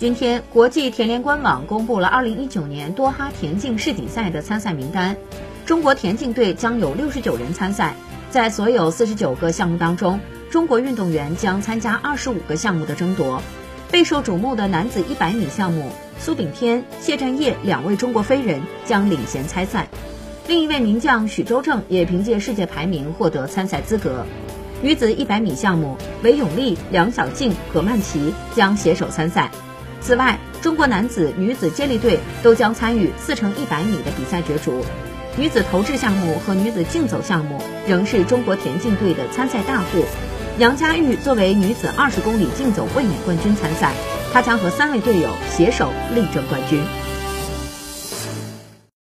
今天，国际田联官网公布了2019年多哈田径世锦赛的参赛名单，中国田径队将有69人参赛。在所有49个项目当中，中国运动员将参加25个项目的争夺。备受瞩目的男子100米项目，苏炳添、谢震业两位中国飞人将领衔参赛。另一位名将许周正也凭借世界排名获得参赛资格。女子100米项目，韦永丽、梁小静、葛曼琪将携手参赛。此外，中国男子、女子接力队都将参与四乘一百米的比赛角逐。女子投掷项目和女子竞走项目仍是中国田径队的参赛大户。杨佳玉作为女子二十公里竞走卫冕冠军参赛，她将和三位队友携手力争冠军。